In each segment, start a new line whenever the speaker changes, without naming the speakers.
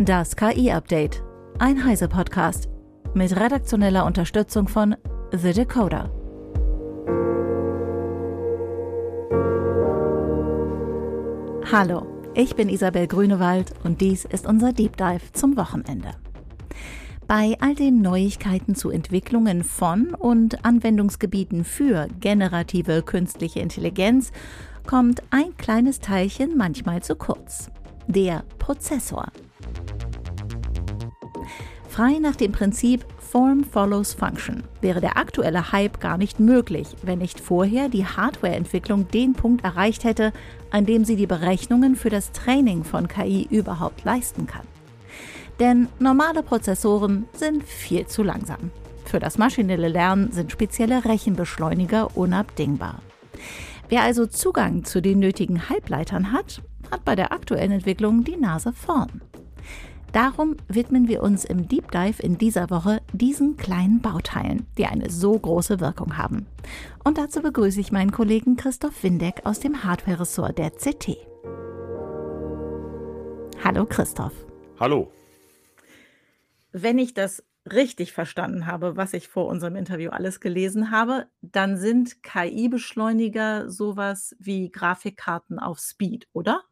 Das KI-Update. Ein Heise-Podcast. Mit redaktioneller Unterstützung von The Decoder. Hallo, ich bin Isabel Grünewald und dies ist unser Deep Dive zum Wochenende. Bei all den Neuigkeiten zu Entwicklungen von und Anwendungsgebieten für generative künstliche Intelligenz kommt ein kleines Teilchen manchmal zu kurz. Der Prozessor. Frei nach dem Prinzip Form follows Function wäre der aktuelle Hype gar nicht möglich, wenn nicht vorher die Hardwareentwicklung den Punkt erreicht hätte, an dem sie die Berechnungen für das Training von KI überhaupt leisten kann. Denn normale Prozessoren sind viel zu langsam. Für das maschinelle Lernen sind spezielle Rechenbeschleuniger unabdingbar. Wer also Zugang zu den nötigen Halbleitern hat, hat bei der aktuellen Entwicklung die Nase vorn. Darum widmen wir uns im Deep Dive in dieser Woche diesen kleinen Bauteilen, die eine so große Wirkung haben. Und dazu begrüße ich meinen Kollegen Christoph Windeck aus dem Hardware-Ressort der CT. Hallo Christoph.
Hallo.
Wenn ich das richtig verstanden habe, was ich vor unserem Interview alles gelesen habe, dann sind KI-Beschleuniger sowas wie Grafikkarten auf Speed, oder?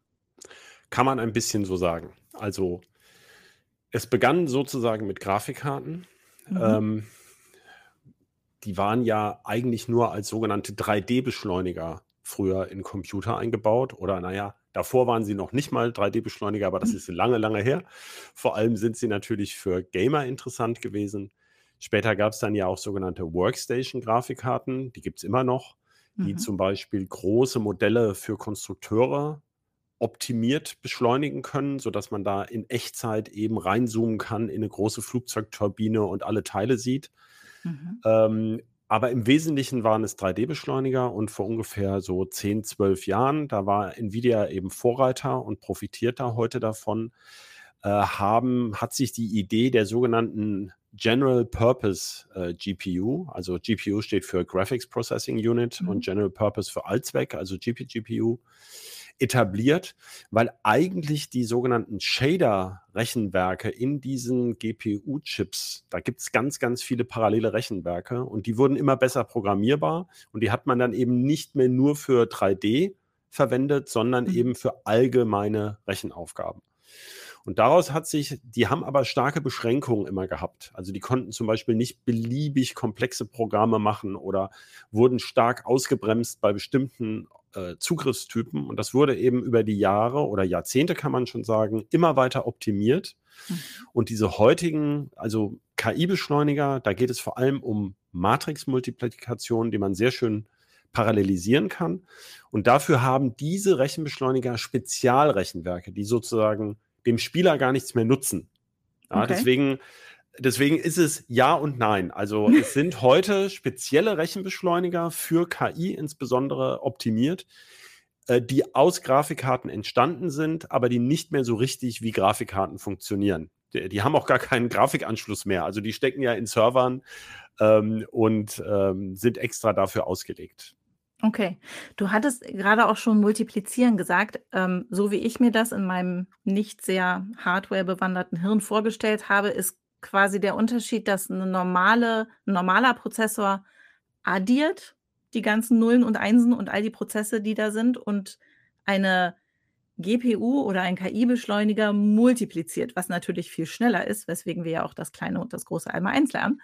Kann man ein bisschen so sagen. Also es begann sozusagen mit Grafikkarten. Mhm. Ähm, die waren ja eigentlich nur als sogenannte 3D-Beschleuniger früher in Computer eingebaut. Oder naja, davor waren sie noch nicht mal 3D-Beschleuniger, aber das mhm. ist lange, lange her. Vor allem sind sie natürlich für Gamer interessant gewesen. Später gab es dann ja auch sogenannte Workstation-Grafikkarten, die gibt es immer noch, die mhm. zum Beispiel große Modelle für Konstrukteure optimiert beschleunigen können, sodass man da in Echtzeit eben reinzoomen kann in eine große Flugzeugturbine und alle Teile sieht. Mhm. Ähm, aber im Wesentlichen waren es 3D-Beschleuniger und vor ungefähr so 10, 12 Jahren, da war Nvidia eben Vorreiter und profitiert da heute davon, äh, haben, hat sich die Idee der sogenannten General Purpose äh, GPU, also GPU steht für Graphics Processing Unit mhm. und General Purpose für Allzweck, also GPGPU, etabliert, weil eigentlich die sogenannten Shader-Rechenwerke in diesen GPU-Chips, da gibt es ganz, ganz viele parallele Rechenwerke und die wurden immer besser programmierbar und die hat man dann eben nicht mehr nur für 3D verwendet, sondern mhm. eben für allgemeine Rechenaufgaben. Und daraus hat sich, die haben aber starke Beschränkungen immer gehabt. Also die konnten zum Beispiel nicht beliebig komplexe Programme machen oder wurden stark ausgebremst bei bestimmten äh, Zugriffstypen. Und das wurde eben über die Jahre oder Jahrzehnte, kann man schon sagen, immer weiter optimiert. Mhm. Und diese heutigen, also KI-Beschleuniger, da geht es vor allem um Matrix-Multiplikation, die man sehr schön parallelisieren kann. Und dafür haben diese Rechenbeschleuniger Spezialrechenwerke, die sozusagen dem Spieler gar nichts mehr nutzen. Ja, okay. Deswegen deswegen ist es ja und nein. Also es sind heute spezielle Rechenbeschleuniger für KI insbesondere optimiert, äh, die aus Grafikkarten entstanden sind, aber die nicht mehr so richtig wie Grafikkarten funktionieren. Die, die haben auch gar keinen Grafikanschluss mehr. Also die stecken ja in Servern ähm, und ähm, sind extra dafür ausgelegt.
Okay. Du hattest gerade auch schon multiplizieren gesagt. Ähm, so wie ich mir das in meinem nicht sehr hardwarebewanderten Hirn vorgestellt habe, ist quasi der Unterschied, dass 'ne normale 'n normaler Prozessor addiert die ganzen Nullen und Einsen und all die Prozesse, die da sind und eine GPU oder ein KI-Beschleuniger multipliziert, was natürlich viel schneller ist, weswegen wir ja auch das kleine und das große einmal eins lernen,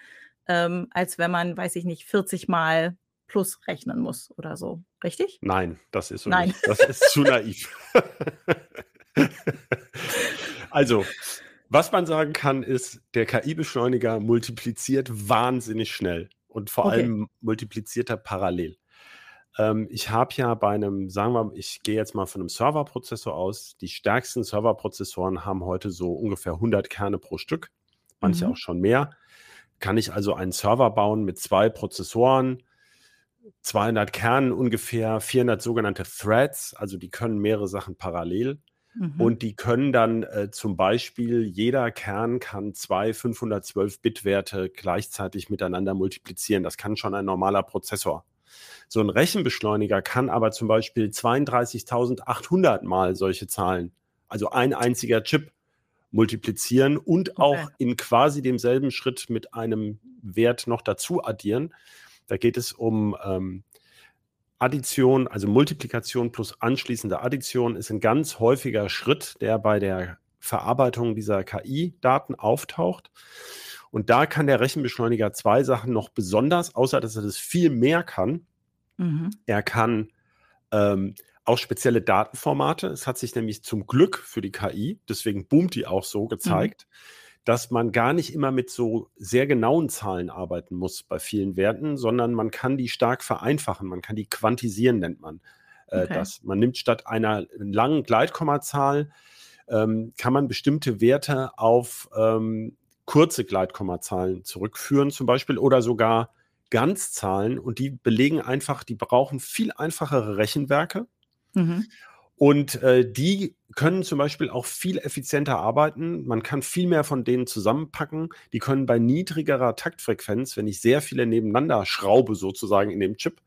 ähm, als wenn man, weiß ich nicht, 40 mal plus rechnen muss oder so. Richtig?
Nein, das ist so Nein. nicht. Das ist zu naiv. Also, was man sagen kann, ist, der KI-Beschleuniger multipliziert wahnsinnig schnell und vor okay. allem multipliziert er parallel. Ähm, ich habe ja bei einem, sagen wir, ich gehe jetzt mal von einem Serverprozessor aus. Die stärksten Serverprozessoren haben heute so ungefähr 100 Kerne pro Stück, manche mhm. auch schon mehr. Kann ich also einen Server bauen mit zwei Prozessoren, 200 Kernen ungefähr, 400 sogenannte Threads, also die können mehrere Sachen parallel. Mhm. Und die können dann äh, zum Beispiel, jeder Kern kann zwei 512-Bit-Werte gleichzeitig miteinander multiplizieren. Das kann schon ein normaler Prozessor. So ein Rechenbeschleuniger kann aber zum Beispiel 32.800 mal solche Zahlen, also ein einziger Chip, multiplizieren und auch okay. in quasi demselben Schritt mit einem Wert noch dazu addieren. Da geht es um ähm, Addition, also Multiplikation plus anschließende Addition ist ein ganz häufiger Schritt, der bei der Verarbeitung dieser KI-Daten auftaucht. Und da kann der Rechenbeschleuniger zwei Sachen noch besonders, außer dass er das viel mehr kann. Mhm. Er kann ähm, auch spezielle Datenformate. Es hat sich nämlich zum Glück für die KI, deswegen boomt die auch so, gezeigt, mhm. Dass man gar nicht immer mit so sehr genauen Zahlen arbeiten muss bei vielen Werten, sondern man kann die stark vereinfachen. Man kann die quantisieren, nennt man äh, okay. das. Man nimmt statt einer langen Gleitkommazahl, ähm, kann man bestimmte Werte auf ähm, kurze Gleitkommazahlen zurückführen, zum Beispiel, oder sogar Ganzzahlen. Und die belegen einfach, die brauchen viel einfachere Rechenwerke Mhm. Und äh, die können zum Beispiel auch viel effizienter arbeiten. Man kann viel mehr von denen zusammenpacken. Die können bei niedrigerer Taktfrequenz, wenn ich sehr viele nebeneinander schraube, sozusagen in dem Chip,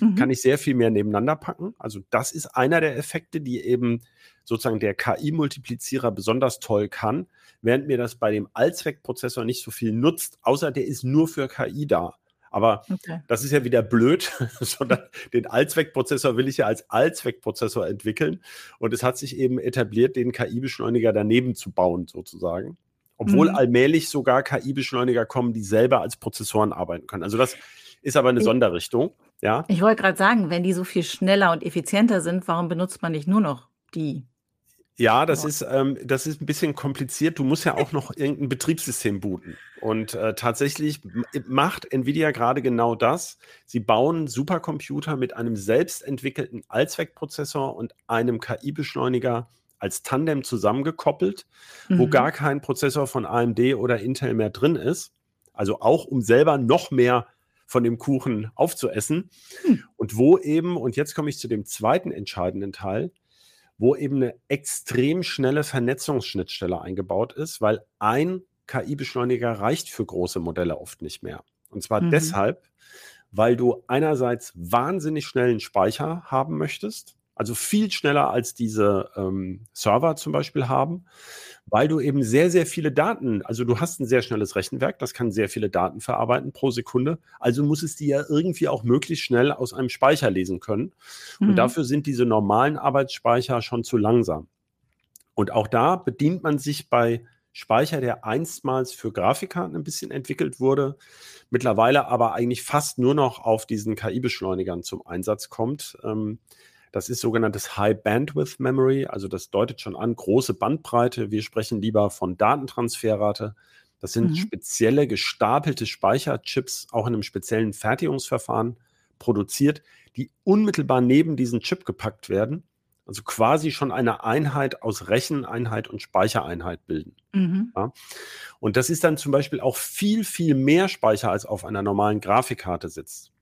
mhm. kann ich sehr viel mehr nebeneinander packen. Also das ist einer der Effekte, die eben sozusagen der KI-Multiplizierer besonders toll kann, während mir das bei dem Allzweckprozessor nicht so viel nutzt, außer der ist nur für KI da. Aber okay. das ist ja wieder blöd, sondern den Allzweckprozessor will ich ja als Allzweckprozessor entwickeln. Und es hat sich eben etabliert, den KI-Beschleuniger daneben zu bauen, sozusagen. Obwohl mhm. allmählich sogar KI-Beschleuniger kommen, die selber als Prozessoren arbeiten können. Also das ist aber eine ich, Sonderrichtung. Ja?
Ich wollte gerade sagen, wenn die so viel schneller und effizienter sind, warum benutzt man nicht nur noch die?
Ja, das ist, ähm, das ist ein bisschen kompliziert. Du musst ja auch noch irgendein Betriebssystem booten. Und äh, tatsächlich macht Nvidia gerade genau das. Sie bauen Supercomputer mit einem selbst entwickelten Allzweckprozessor und einem KI-Beschleuniger als Tandem zusammengekoppelt, mhm. wo gar kein Prozessor von AMD oder Intel mehr drin ist. Also auch um selber noch mehr von dem Kuchen aufzuessen. Mhm. Und wo eben, und jetzt komme ich zu dem zweiten entscheidenden Teil, wo eben eine extrem schnelle Vernetzungsschnittstelle eingebaut ist, weil ein KI-Beschleuniger reicht für große Modelle oft nicht mehr. Und zwar mhm. deshalb, weil du einerseits wahnsinnig schnellen Speicher haben möchtest, also viel schneller als diese ähm, Server zum Beispiel haben, weil du eben sehr, sehr viele Daten, also du hast ein sehr schnelles Rechenwerk, das kann sehr viele Daten verarbeiten pro Sekunde, also muss es die ja irgendwie auch möglichst schnell aus einem Speicher lesen können. Mhm. Und dafür sind diese normalen Arbeitsspeicher schon zu langsam. Und auch da bedient man sich bei Speicher, der einstmals für Grafikkarten ein bisschen entwickelt wurde, mittlerweile aber eigentlich fast nur noch auf diesen KI-Beschleunigern zum Einsatz kommt. Ähm, das ist sogenanntes High Bandwidth Memory, also das deutet schon an, große Bandbreite. Wir sprechen lieber von Datentransferrate. Das sind mhm. spezielle gestapelte Speicherchips, auch in einem speziellen Fertigungsverfahren produziert, die unmittelbar neben diesen Chip gepackt werden. Also quasi schon eine Einheit aus Recheneinheit und Speichereinheit bilden. Mhm. Ja? Und das ist dann zum Beispiel auch viel, viel mehr Speicher als auf einer normalen Grafikkarte sitzt.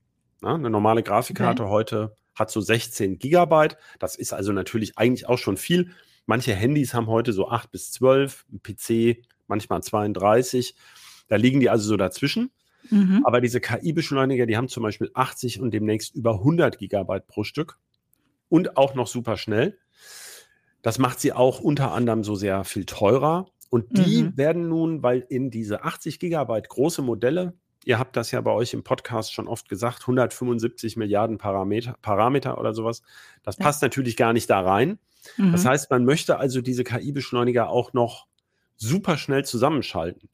Ja? Eine normale Grafikkarte okay. heute hat so 16 Gigabyte. Das ist also natürlich eigentlich auch schon viel. Manche Handys haben heute so 8 bis 12, ein PC manchmal 32. Da liegen die also so dazwischen. Mhm. Aber diese KI-Beschleuniger, die haben zum Beispiel 80 und demnächst über 100 Gigabyte pro Stück und auch noch super schnell. Das macht sie auch unter anderem so sehr viel teurer. Und die mhm. werden nun, weil in diese 80 Gigabyte große Modelle ihr habt das ja bei euch im Podcast schon oft gesagt, 175 Milliarden Parameter, Parameter oder sowas. Das ja. passt natürlich gar nicht da rein. Mhm. Das heißt, man möchte also diese KI-Beschleuniger auch noch super schnell zusammenschalten.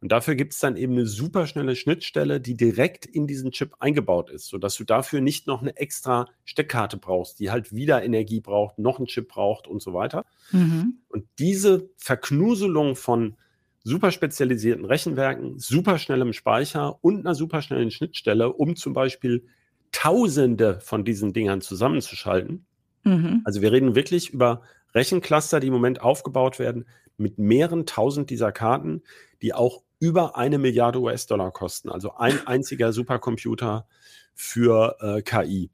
Und dafür gibt es dann eben eine super schnelle Schnittstelle, die direkt in diesen Chip eingebaut ist, sodass du dafür nicht noch eine extra Steckkarte brauchst, die halt wieder Energie braucht, noch einen Chip braucht und so weiter. Mhm. Und diese Verknuselung von super spezialisierten Rechenwerken, super schnellem Speicher und einer super schnellen Schnittstelle, um zum Beispiel Tausende von diesen Dingern zusammenzuschalten. Mhm. Also wir reden wirklich über Rechencluster, die im Moment aufgebaut werden mit mehreren tausend dieser Karten, die auch über eine Milliarde US-Dollar kosten. Also ein einziger Supercomputer für äh, KI.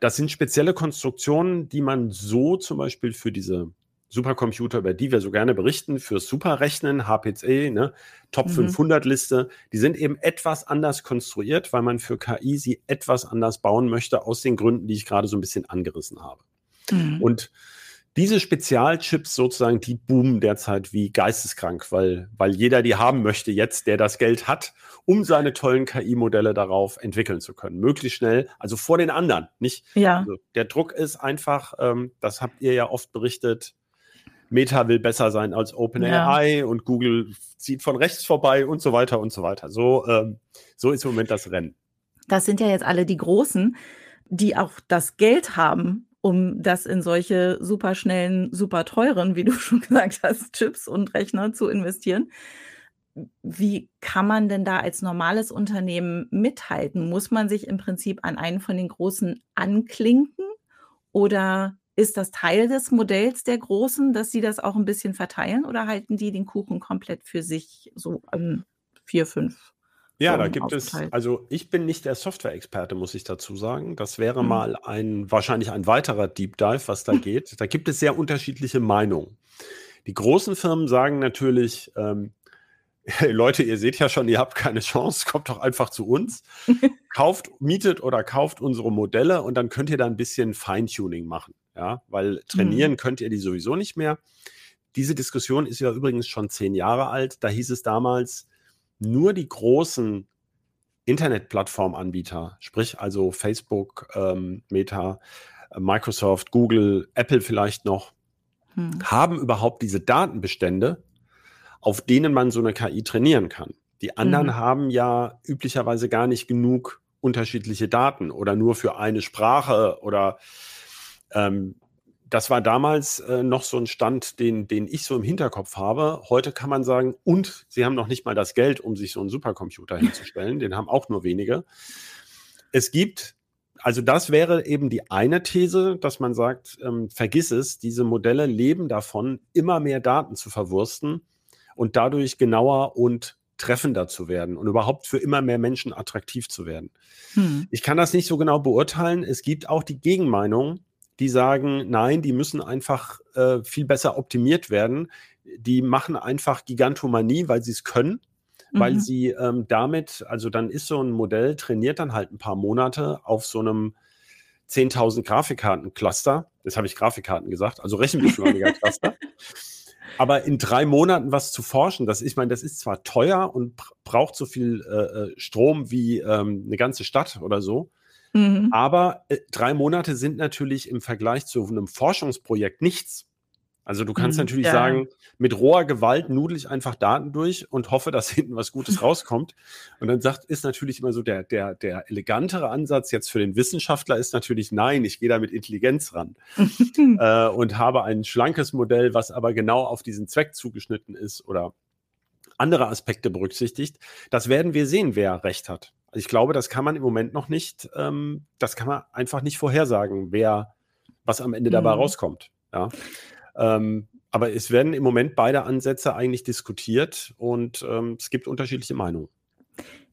Das sind spezielle Konstruktionen, die man so zum Beispiel für diese Supercomputer, über die wir so gerne berichten, fürs Superrechnen, HPC, ne, Top mhm. 500 Liste, die sind eben etwas anders konstruiert, weil man für KI sie etwas anders bauen möchte, aus den Gründen, die ich gerade so ein bisschen angerissen habe. Mhm. Und diese Spezialchips sozusagen, die boomen derzeit wie geisteskrank, weil, weil jeder die haben möchte jetzt, der das Geld hat, um seine tollen KI-Modelle darauf entwickeln zu können. Möglichst schnell, also vor den anderen, nicht?
Ja.
Also der Druck ist einfach, ähm, das habt ihr ja oft berichtet, Meta will besser sein als OpenAI ja. und Google zieht von rechts vorbei und so weiter und so weiter. So, ähm, so ist im Moment das Rennen.
Das sind ja jetzt alle die Großen, die auch das Geld haben, um das in solche super schnellen, super teuren, wie du schon gesagt hast, Chips und Rechner zu investieren. Wie kann man denn da als normales Unternehmen mithalten? Muss man sich im Prinzip an einen von den Großen anklinken oder ist das Teil des Modells der Großen, dass sie das auch ein bisschen verteilen oder halten die den Kuchen komplett für sich so an vier, fünf?
Ja, da gibt es, also ich bin nicht der Software-Experte, muss ich dazu sagen. Das wäre mhm. mal ein, wahrscheinlich ein weiterer Deep Dive, was da geht. Da gibt es sehr unterschiedliche Meinungen. Die großen Firmen sagen natürlich, ähm, Leute, ihr seht ja schon, ihr habt keine Chance, kommt doch einfach zu uns, kauft, mietet oder kauft unsere Modelle und dann könnt ihr da ein bisschen Feintuning machen, ja, weil trainieren mhm. könnt ihr die sowieso nicht mehr. Diese Diskussion ist ja übrigens schon zehn Jahre alt. Da hieß es damals, nur die großen Internetplattformanbieter, sprich also Facebook, ähm, Meta, äh, Microsoft, Google, Apple vielleicht noch, hm. haben überhaupt diese Datenbestände, auf denen man so eine KI trainieren kann. Die anderen mhm. haben ja üblicherweise gar nicht genug unterschiedliche Daten oder nur für eine Sprache oder ähm, das war damals äh, noch so ein Stand, den, den ich so im Hinterkopf habe. Heute kann man sagen, und sie haben noch nicht mal das Geld, um sich so einen Supercomputer hinzustellen. Den haben auch nur wenige. Es gibt, also das wäre eben die eine These, dass man sagt, ähm, vergiss es, diese Modelle leben davon, immer mehr Daten zu verwursten und dadurch genauer und treffender zu werden und überhaupt für immer mehr Menschen attraktiv zu werden. Hm. Ich kann das nicht so genau beurteilen. Es gibt auch die Gegenmeinung, die sagen, nein, die müssen einfach äh, viel besser optimiert werden. Die machen einfach Gigantomanie, weil sie es können, mhm. weil sie ähm, damit, also dann ist so ein Modell, trainiert dann halt ein paar Monate auf so einem 10.000 Grafikkarten-Cluster. Das habe ich Grafikkarten gesagt, also Rechenbeschleuniger-Cluster. Aber in drei Monaten was zu forschen, das, ich meine, das ist zwar teuer und braucht so viel äh, äh, Strom wie ähm, eine ganze Stadt oder so. Mhm. Aber äh, drei Monate sind natürlich im Vergleich zu einem Forschungsprojekt nichts. Also du kannst mhm, natürlich ja. sagen, mit roher Gewalt nudel ich einfach Daten durch und hoffe, dass hinten was Gutes rauskommt. Und dann sagt, ist natürlich immer so der, der, der elegantere Ansatz jetzt für den Wissenschaftler ist natürlich, nein, ich gehe da mit Intelligenz ran äh, und habe ein schlankes Modell, was aber genau auf diesen Zweck zugeschnitten ist oder andere Aspekte berücksichtigt. Das werden wir sehen, wer recht hat. Ich glaube, das kann man im Moment noch nicht, ähm, das kann man einfach nicht vorhersagen, wer, was am Ende dabei mhm. rauskommt. Ja. Ähm, aber es werden im Moment beide Ansätze eigentlich diskutiert und ähm, es gibt unterschiedliche Meinungen.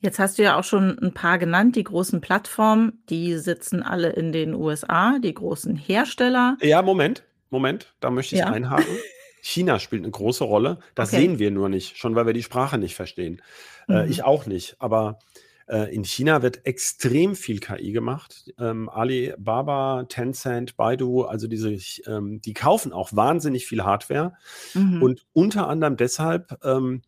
Jetzt hast du ja auch schon ein paar genannt, die großen Plattformen, die sitzen alle in den USA, die großen Hersteller.
Ja, Moment, Moment, da möchte ich ja. einhaken. China spielt eine große Rolle. Das okay. sehen wir nur nicht, schon weil wir die Sprache nicht verstehen. Äh, mhm. Äh, ich auch nicht. Aber äh, in China wird extrem viel KI gemacht. Ähm, Alibaba, Tencent, Baidu, also diese, ähm, die kaufen auch wahnsinnig viel Hardware. Mhm. Und unter anderem deshalb ähm,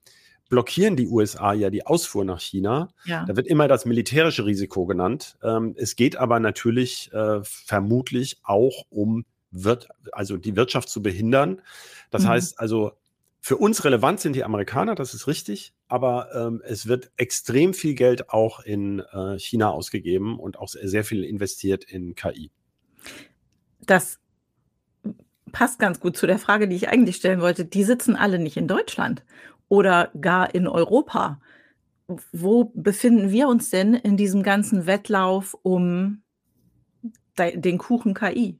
blockieren die USA ja die Ausfuhr nach China. Ja. Da wird immer das militärische Risiko genannt. Ähm, es geht aber natürlich äh, vermutlich auch um wird, also die Wirtschaft zu behindern. Das mhm. heißt also, für uns relevant sind die Amerikaner, das ist richtig, aber ähm, es wird extrem viel Geld auch in äh, China ausgegeben und auch sehr viel investiert in KI.
Das passt ganz gut zu der Frage, die ich eigentlich stellen wollte. Die sitzen alle nicht in Deutschland oder gar in Europa. Wo befinden wir uns denn in diesem ganzen Wettlauf um den Kuchen KI?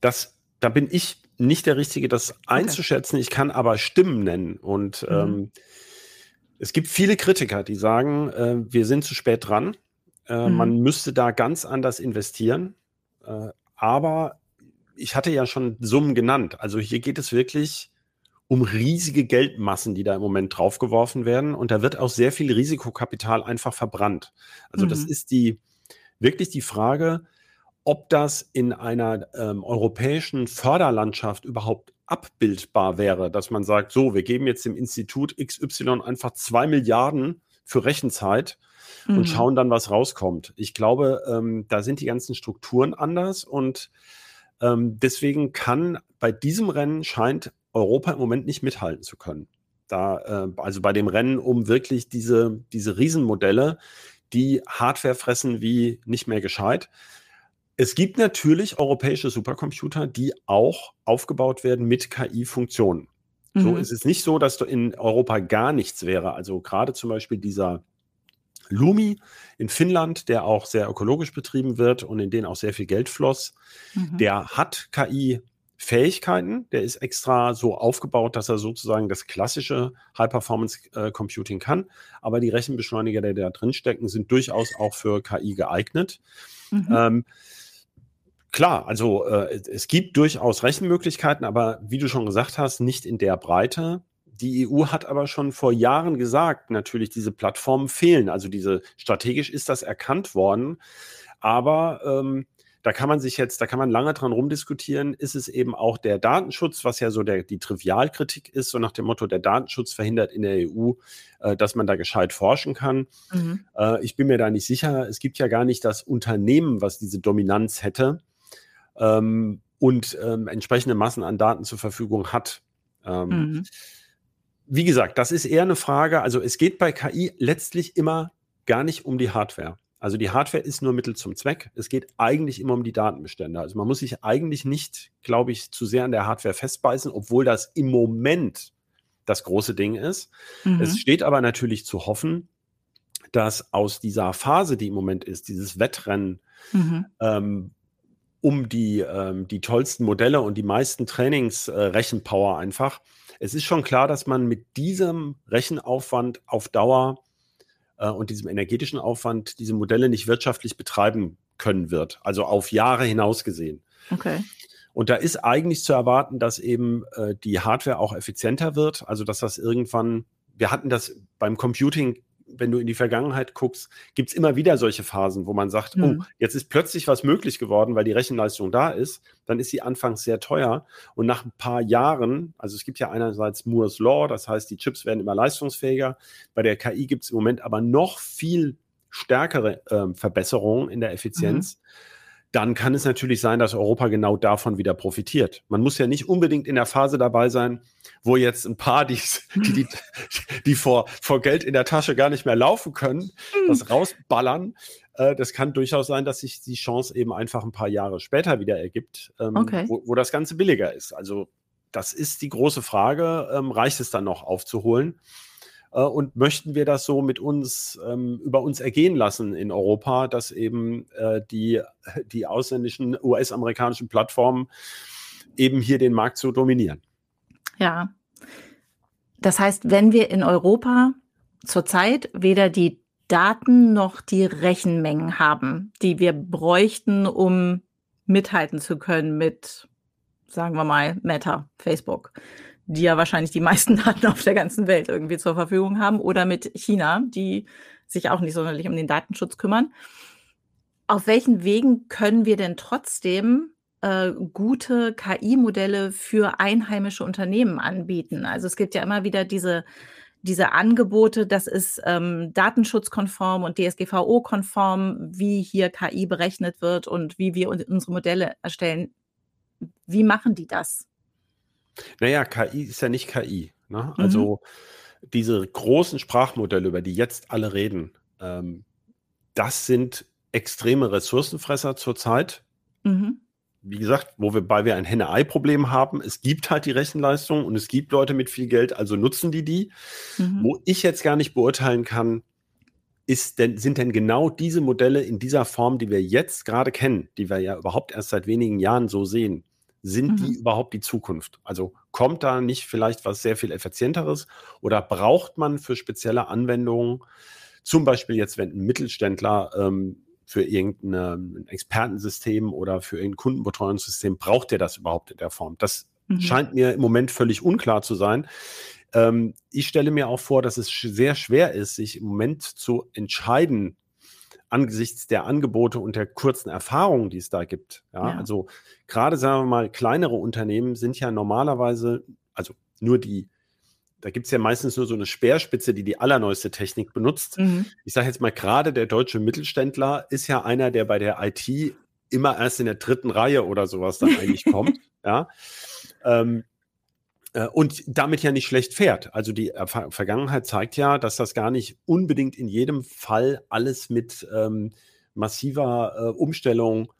Das, da bin ich nicht der Richtige, das einzuschätzen. Ich kann aber Stimmen nennen. Und mhm. ähm, es gibt viele Kritiker, die sagen, äh, wir sind zu spät dran. Äh, mhm. Man müsste da ganz anders investieren. Äh, aber ich hatte ja schon Summen genannt. Also hier geht es wirklich um riesige Geldmassen, die da im Moment draufgeworfen werden. Und da wird auch sehr viel Risikokapital einfach verbrannt. Also mhm. das ist die wirklich die Frage, ob das in einer ähm, europäischen Förderlandschaft überhaupt abbildbar wäre, dass man sagt, so, wir geben jetzt dem Institut XY einfach zwei Milliarden für Rechenzeit mhm. und schauen dann, was rauskommt. Ich glaube, ähm, da sind die ganzen Strukturen anders und ähm, deswegen kann bei diesem Rennen scheint Europa im Moment nicht mithalten zu können. Da, äh, also bei dem Rennen um wirklich diese, diese Riesenmodelle, die Hardware fressen wie nicht mehr gescheit. Es gibt natürlich europäische Supercomputer, die auch aufgebaut werden mit KI-Funktionen. Mhm. So ist es nicht so, dass in Europa gar nichts wäre. Also gerade zum Beispiel dieser Lumi in Finnland, der auch sehr ökologisch betrieben wird und in den auch sehr viel Geld floss, mhm. der hat KI Fähigkeiten. Der ist extra so aufgebaut, dass er sozusagen das klassische High-Performance-Computing äh, kann. Aber die Rechenbeschleuniger, die da drin stecken, sind durchaus auch für KI geeignet. Mhm. Ähm, klar, also äh, es gibt durchaus Rechenmöglichkeiten, aber wie du schon gesagt hast, nicht in der Breite. Die EU hat aber schon vor Jahren gesagt, natürlich, diese Plattformen fehlen. Also diese strategisch ist das erkannt worden. Aber ähm, da kann man sich jetzt, da kann man lange dran rumdiskutieren, ist es eben auch der Datenschutz, was ja so der, die Trivialkritik ist, so nach dem Motto, der Datenschutz verhindert in der EU, äh, dass man da gescheit forschen kann. Mhm. Äh, ich bin mir da nicht sicher. Es gibt ja gar nicht das Unternehmen, was diese Dominanz hätte ähm, und ähm, entsprechende Massen an Daten zur Verfügung hat. Ähm, mhm. Wie gesagt, das ist eher eine Frage. Also es geht bei KI letztlich immer gar nicht um die Hardware. Also die Hardware ist nur Mittel zum Zweck. Es geht eigentlich immer um die Datenbestände. Also man muss sich eigentlich nicht, glaube ich, zu sehr an der Hardware festbeißen, obwohl das im Moment das große Ding ist. Mhm. Es steht aber natürlich zu hoffen, dass aus dieser Phase, die im Moment ist, dieses Wettrennen mhm. ähm, um die, ähm, die tollsten Modelle und die meisten Trainingsrechenpower äh, einfach, es ist schon klar, dass man mit diesem Rechenaufwand auf Dauer äh, und diesem energetischen Aufwand diese Modelle nicht wirtschaftlich betreiben können wird, also auf Jahre hinaus gesehen.
Okay.
Und da ist eigentlich zu erwarten, dass eben äh, die Hardware auch effizienter wird, also dass das irgendwann, wir hatten das beim Computing wenn du in die Vergangenheit guckst, gibt es immer wieder solche Phasen, wo man sagt, oh, mhm. oh, jetzt ist plötzlich was möglich geworden, weil die Rechenleistung da ist. Dann ist sie anfangs sehr teuer. Und nach ein paar Jahren, also es gibt ja einerseits Moore's Law, das heißt, die Chips werden immer leistungsfähiger. Bei der KI gibt es im Moment aber noch viel stärkere äh, Verbesserungen in der Effizienz. Mhm dann kann es natürlich sein, dass Europa genau davon wieder profitiert. Man muss ja nicht unbedingt in der Phase dabei sein, wo jetzt ein paar, die, die, die, vor, vor Geld in der Tasche gar nicht mehr laufen können, das rausballern. Äh, das kann durchaus sein, dass sich die Chance eben einfach ein paar Jahre später wieder ergibt, ähm, okay. wo, wo das Ganze billiger ist. Also das ist die große Frage, ähm, reicht es dann noch aufzuholen? Äh, und möchten wir das so mit uns ähm, über uns ergehen lassen in Europa, dass eben äh, die, die ausländischen US-amerikanischen Plattformen eben hier den Markt so dominieren.
Ja. Das heißt, wenn wir in Europa zurzeit weder die Daten noch die Rechenmengen haben, die wir bräuchten, um mithalten zu können mit, sagen wir mal, Meta, Facebook, die ja wahrscheinlich die meisten Daten auf der ganzen Welt irgendwie zur Verfügung haben, oder mit China, die sich auch nicht sonderlich um den Datenschutz kümmern. Auf welchen Wegen können wir denn trotzdem äh, gute KI-Modelle für einheimische Unternehmen anbieten? Also es gibt ja immer wieder diese, diese Angebote, das ist ähm, datenschutzkonform und DSGVO-konform, wie hier KI berechnet wird und wie wir unsere Modelle erstellen. Wie machen die das?
Naja, KI ist ja nicht KI. Ne? Mhm. Also diese großen Sprachmodelle, über die jetzt alle reden, ähm, das sind extreme Ressourcenfresser zurzeit. Mhm. Wie gesagt, wobei wir ein Henne-Ei-Problem haben. Es gibt halt die Rechenleistung und es gibt Leute mit viel Geld, also nutzen die die. Mhm. Wo ich jetzt gar nicht beurteilen kann, denn, sind denn genau diese Modelle in dieser Form, die wir jetzt gerade kennen, die wir ja überhaupt erst seit wenigen Jahren so sehen, sind mhm. die überhaupt die Zukunft? Also kommt da nicht vielleicht was sehr viel effizienteres oder braucht man für spezielle Anwendungen, zum Beispiel jetzt, wenn ein Mittelständler ähm, für irgendein Expertensystem oder für irgendein Kundenbetreuungssystem, braucht der das überhaupt in der Form? Das mhm. scheint mir im Moment völlig unklar zu sein. Ähm, ich stelle mir auch vor, dass es sehr schwer ist, sich im Moment zu entscheiden, angesichts der Angebote und der kurzen Erfahrungen, die es da gibt. Ja, ja. also gerade sagen wir mal, kleinere Unternehmen sind ja normalerweise, also nur die, da gibt es ja meistens nur so eine Speerspitze, die die allerneueste Technik benutzt. Mhm. Ich sage jetzt mal, gerade der deutsche Mittelständler ist ja einer, der bei der IT immer erst in der dritten Reihe oder sowas dann eigentlich kommt. Ja. Ähm, äh, und damit ja nicht schlecht fährt. Also die Vergangenheit zeigt ja, dass das gar nicht unbedingt in jedem Fall alles mit ähm, massiver äh, Umstellung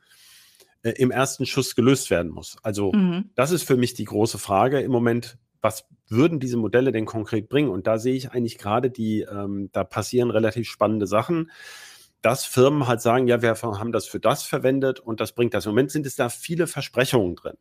äh, im ersten Schuss gelöst werden muss. Also mhm. das ist für mich die große Frage im Moment. Was würden diese Modelle denn konkret bringen? Und da sehe ich eigentlich gerade die, ähm, da passieren relativ spannende Sachen dass Firmen halt sagen, ja, wir haben das für das verwendet und das bringt das. Im Moment sind es da viele Versprechungen drin.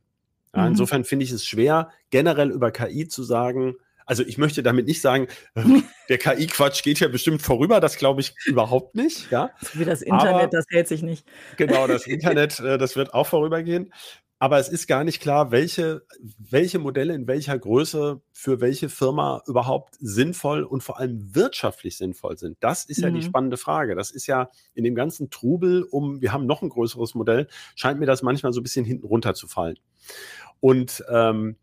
Ja, mhm. Insofern finde ich es schwer, generell über KI zu sagen, also ich möchte damit nicht sagen, der KI-Quatsch geht ja bestimmt vorüber, das glaube ich überhaupt nicht. Ja?
Wie das Internet, Aber, das hält sich nicht.
Genau, das Internet, äh, das wird auch vorübergehen. Aber es ist gar nicht klar, welche, welche Modelle in welcher Größe für welche Firma überhaupt sinnvoll und vor allem wirtschaftlich sinnvoll sind. Das ist ja die mhm. spannende Frage. Das ist ja in dem ganzen Trubel um, wir haben noch ein größeres Modell, scheint mir das manchmal so ein bisschen hinten runterzufallen. Und ähm,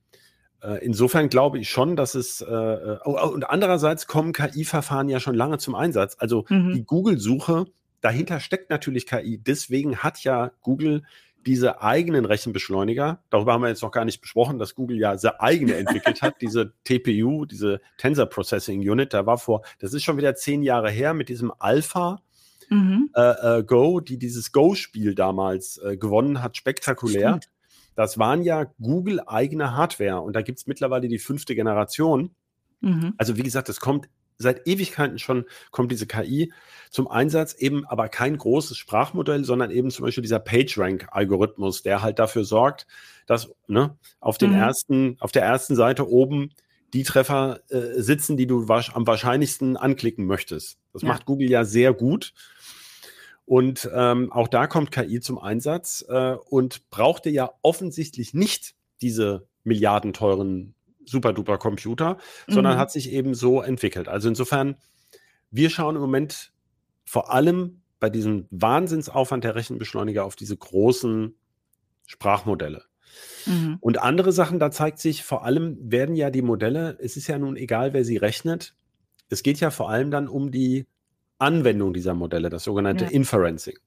äh, insofern glaube ich schon, dass es, äh, äh und andererseits kommen KI-Verfahren ja schon lange zum Einsatz. Also mhm. die Google-Suche, dahinter steckt natürlich KI. Deswegen hat ja Google diese eigenen Rechenbeschleuniger, darüber haben wir jetzt noch gar nicht besprochen, dass Google ja sehr eigene entwickelt hat, diese TPU, diese Tensor Processing Unit, da war vor, das ist schon wieder zehn Jahre her mit diesem Alpha mhm. äh, äh, Go, die dieses Go-Spiel damals äh, gewonnen hat, spektakulär. Stimmt. Das waren ja Google eigene Hardware und da gibt es mittlerweile die fünfte Generation. Mhm. Also wie gesagt, es kommt seit Ewigkeiten schon, kommt diese KI zum Einsatz, eben aber kein großes Sprachmodell, sondern eben zum Beispiel dieser PageRank-Algorithmus, der halt dafür sorgt, dass ne, auf, den mhm. ersten, auf der ersten Seite oben die Treffer äh, sitzen, die du am wahrscheinlichsten anklicken möchtest. Das ja. macht Google ja sehr gut. Und ähm, auch da kommt KI zum Einsatz äh, und brauchte ja offensichtlich nicht diese milliardenteuren super-duper Computer, sondern mhm. hat sich eben so entwickelt. Also insofern, wir schauen im Moment vor allem bei diesem Wahnsinnsaufwand der Rechenbeschleuniger auf diese großen Sprachmodelle. Mhm. Und andere Sachen, da zeigt sich vor allem, werden ja die Modelle, es ist ja nun egal, wer sie rechnet, es geht ja vor allem dann um die Anwendung dieser Modelle, das sogenannte ja. Inferencing.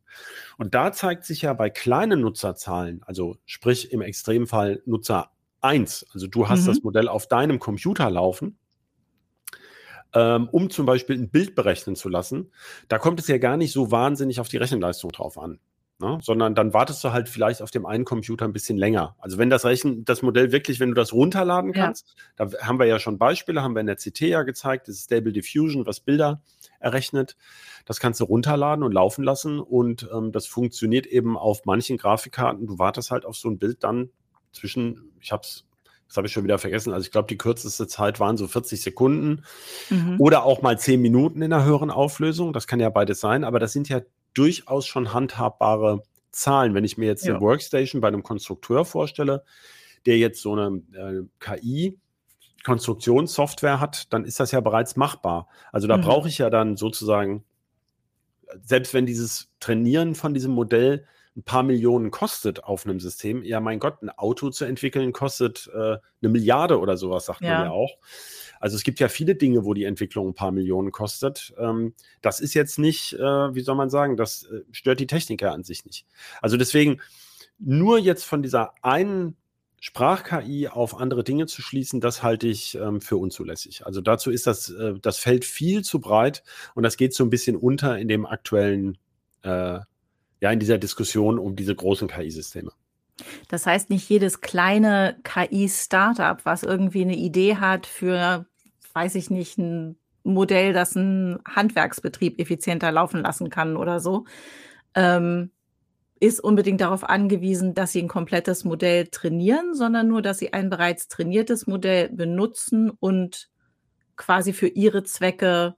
Und da zeigt sich ja bei kleinen Nutzerzahlen, also sprich im Extremfall Nutzer 1, also du hast mhm. das Modell auf deinem Computer laufen, ähm, um zum Beispiel ein Bild berechnen zu lassen, da kommt es ja gar nicht so wahnsinnig auf die Rechenleistung drauf an. Ne? sondern dann wartest du halt vielleicht auf dem einen Computer ein bisschen länger. Also wenn das Rechen, das Modell wirklich, wenn du das runterladen kannst, ja. da haben wir ja schon Beispiele, haben wir in der CT ja gezeigt, das ist Stable Diffusion, was Bilder errechnet. Das kannst du runterladen und laufen lassen und ähm, das funktioniert eben auf manchen Grafikkarten. Du wartest halt auf so ein Bild dann zwischen, ich habe es das habe ich schon wieder vergessen. Also ich glaube, die kürzeste Zeit waren so 40 Sekunden mhm. oder auch mal 10 Minuten in einer höheren Auflösung. Das kann ja beides sein, aber das sind ja durchaus schon handhabbare Zahlen. Wenn ich mir jetzt ja. eine Workstation bei einem Konstrukteur vorstelle, der jetzt so eine äh, KI Konstruktionssoftware hat, dann ist das ja bereits machbar. Also da mhm. brauche ich ja dann sozusagen, selbst wenn dieses Trainieren von diesem Modell ein paar Millionen kostet auf einem System, ja mein Gott, ein Auto zu entwickeln kostet äh, eine Milliarde oder sowas, sagt ja. man ja auch. Also es gibt ja viele Dinge, wo die Entwicklung ein paar Millionen kostet. Ähm, das ist jetzt nicht, äh, wie soll man sagen, das äh, stört die Techniker an sich nicht. Also deswegen nur jetzt von dieser einen Sprach-KI auf andere Dinge zu schließen, das halte ich ähm, für unzulässig. Also dazu ist das, äh, das Feld viel zu breit und das geht so ein bisschen unter in dem aktuellen, äh, ja, in dieser Diskussion um diese großen KI-Systeme.
Das heißt, nicht jedes kleine KI-Startup, was irgendwie eine Idee hat für, weiß ich nicht, ein Modell, das einen Handwerksbetrieb effizienter laufen lassen kann oder so, ähm, ist unbedingt darauf angewiesen, dass sie ein komplettes Modell trainieren, sondern nur, dass sie ein bereits trainiertes Modell benutzen und quasi für ihre Zwecke